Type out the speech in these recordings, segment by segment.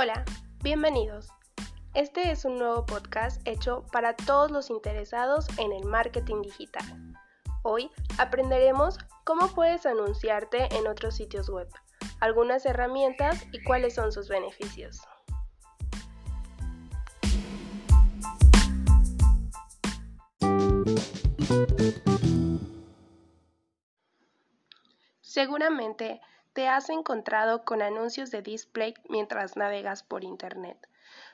Hola, bienvenidos. Este es un nuevo podcast hecho para todos los interesados en el marketing digital. Hoy aprenderemos cómo puedes anunciarte en otros sitios web, algunas herramientas y cuáles son sus beneficios. Seguramente te has encontrado con anuncios de display mientras navegas por Internet.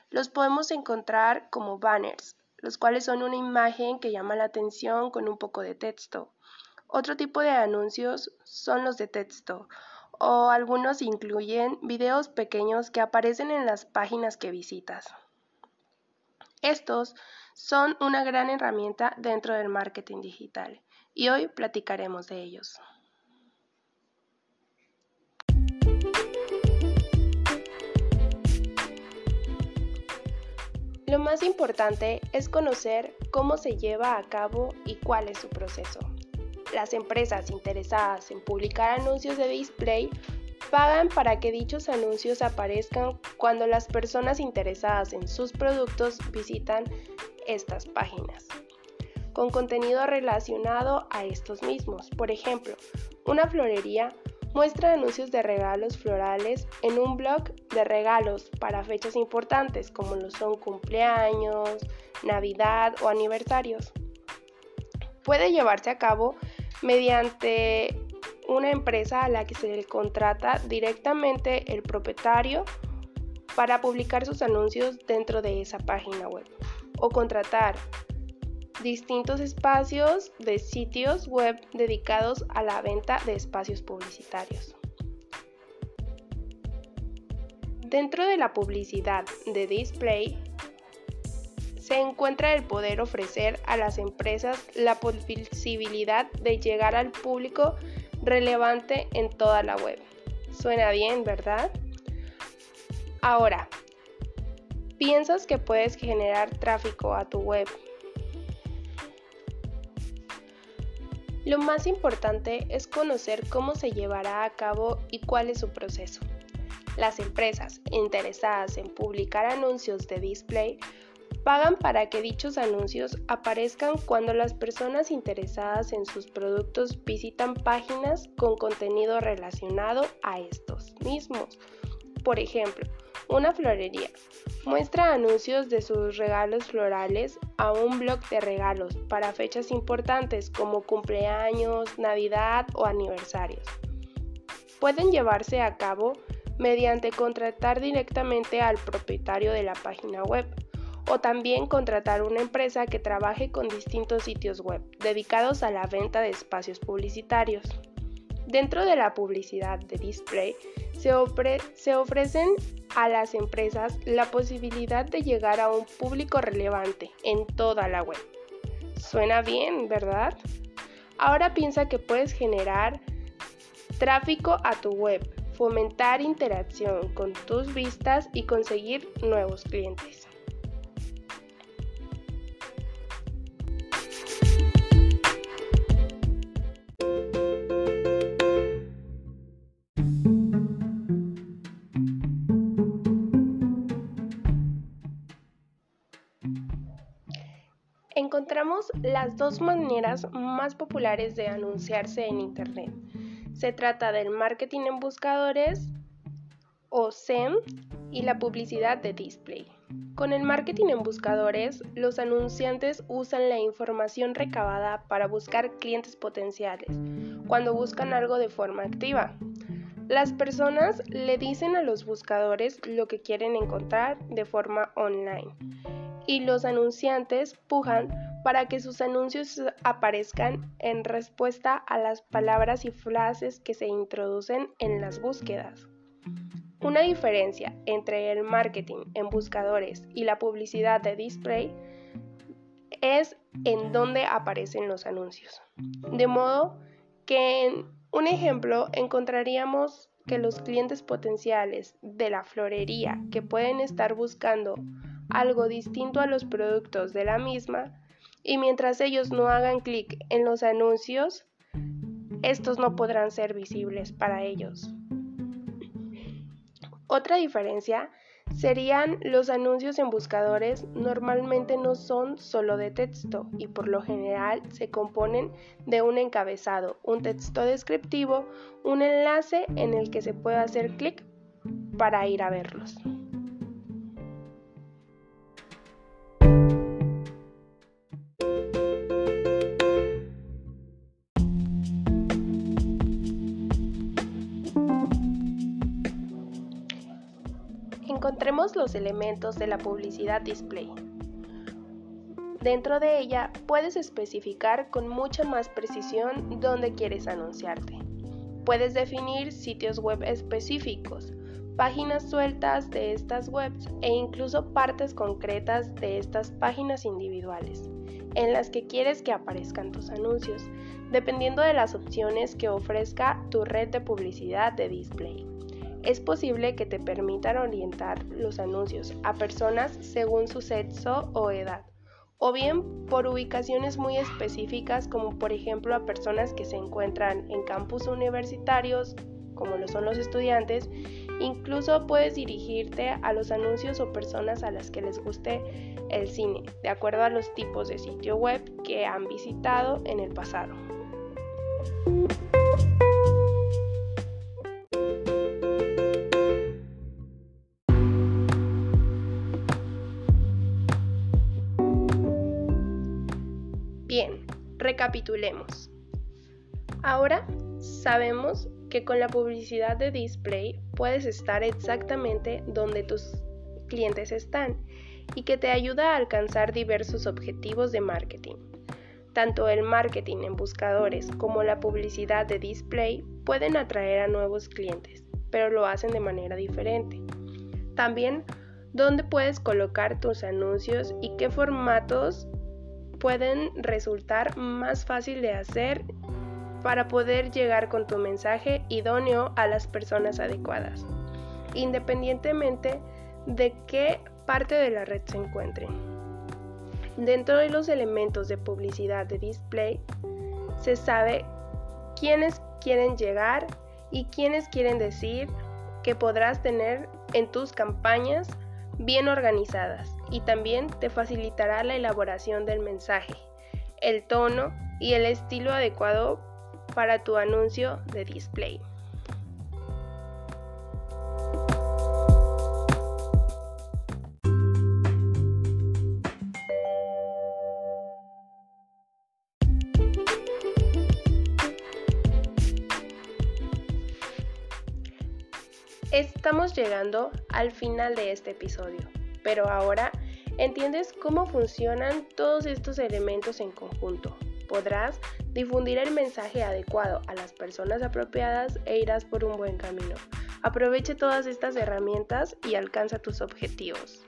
Los podemos encontrar como banners, los cuales son una imagen que llama la atención con un poco de texto. Otro tipo de anuncios son los de texto, o algunos incluyen videos pequeños que aparecen en las páginas que visitas. Estos son una gran herramienta dentro del marketing digital y hoy platicaremos de ellos. Lo más importante es conocer cómo se lleva a cabo y cuál es su proceso. Las empresas interesadas en publicar anuncios de display pagan para que dichos anuncios aparezcan cuando las personas interesadas en sus productos visitan estas páginas, con contenido relacionado a estos mismos. Por ejemplo, una florería muestra anuncios de regalos florales en un blog de regalos para fechas importantes como lo son cumpleaños, Navidad o aniversarios. Puede llevarse a cabo mediante una empresa a la que se le contrata directamente el propietario para publicar sus anuncios dentro de esa página web o contratar distintos espacios de sitios web dedicados a la venta de espacios publicitarios. Dentro de la publicidad de display se encuentra el poder ofrecer a las empresas la posibilidad de llegar al público relevante en toda la web. Suena bien, ¿verdad? Ahora, ¿piensas que puedes generar tráfico a tu web Lo más importante es conocer cómo se llevará a cabo y cuál es su proceso. Las empresas interesadas en publicar anuncios de display pagan para que dichos anuncios aparezcan cuando las personas interesadas en sus productos visitan páginas con contenido relacionado a estos mismos. Por ejemplo, una florería muestra anuncios de sus regalos florales a un blog de regalos para fechas importantes como cumpleaños, Navidad o aniversarios. Pueden llevarse a cabo mediante contratar directamente al propietario de la página web o también contratar una empresa que trabaje con distintos sitios web dedicados a la venta de espacios publicitarios. Dentro de la publicidad de display se, se, ofrecen a las empresas la posibilidad de llegar a un público relevante en toda la web. Suena bien, ¿verdad? Ahora piensa que puedes generar tráfico a tu web, fomentar interacción con tus vistas y conseguir nuevos clientes. Las dos maneras más populares de anunciarse en Internet. Se trata del marketing en buscadores o SEM y la publicidad de display. Con el marketing en buscadores, los anunciantes usan la información recabada para buscar clientes potenciales cuando buscan algo de forma activa. Las personas le dicen a los buscadores lo que quieren encontrar de forma online y los anunciantes pujan para que sus anuncios aparezcan en respuesta a las palabras y frases que se introducen en las búsquedas. Una diferencia entre el marketing en buscadores y la publicidad de display es en dónde aparecen los anuncios. De modo que en un ejemplo encontraríamos que los clientes potenciales de la florería que pueden estar buscando algo distinto a los productos de la misma y mientras ellos no hagan clic en los anuncios, estos no podrán ser visibles para ellos. Otra diferencia serían los anuncios en buscadores normalmente no son solo de texto y por lo general se componen de un encabezado, un texto descriptivo, un enlace en el que se puede hacer clic para ir a verlos. Encontremos los elementos de la publicidad display. Dentro de ella puedes especificar con mucha más precisión dónde quieres anunciarte. Puedes definir sitios web específicos, páginas sueltas de estas webs e incluso partes concretas de estas páginas individuales en las que quieres que aparezcan tus anuncios, dependiendo de las opciones que ofrezca tu red de publicidad de display es posible que te permitan orientar los anuncios a personas según su sexo o edad, o bien por ubicaciones muy específicas como por ejemplo a personas que se encuentran en campus universitarios, como lo son los estudiantes, incluso puedes dirigirte a los anuncios o personas a las que les guste el cine, de acuerdo a los tipos de sitio web que han visitado en el pasado. Bien, recapitulemos. Ahora sabemos que con la publicidad de display puedes estar exactamente donde tus clientes están y que te ayuda a alcanzar diversos objetivos de marketing. Tanto el marketing en buscadores como la publicidad de display pueden atraer a nuevos clientes, pero lo hacen de manera diferente. También dónde puedes colocar tus anuncios y qué formatos pueden resultar más fácil de hacer para poder llegar con tu mensaje idóneo a las personas adecuadas, independientemente de qué parte de la red se encuentren. Dentro de los elementos de publicidad de display, se sabe quiénes quieren llegar y quiénes quieren decir que podrás tener en tus campañas bien organizadas y también te facilitará la elaboración del mensaje, el tono y el estilo adecuado para tu anuncio de display. Estamos llegando al final de este episodio, pero ahora entiendes cómo funcionan todos estos elementos en conjunto. Podrás difundir el mensaje adecuado a las personas apropiadas e irás por un buen camino. Aproveche todas estas herramientas y alcanza tus objetivos.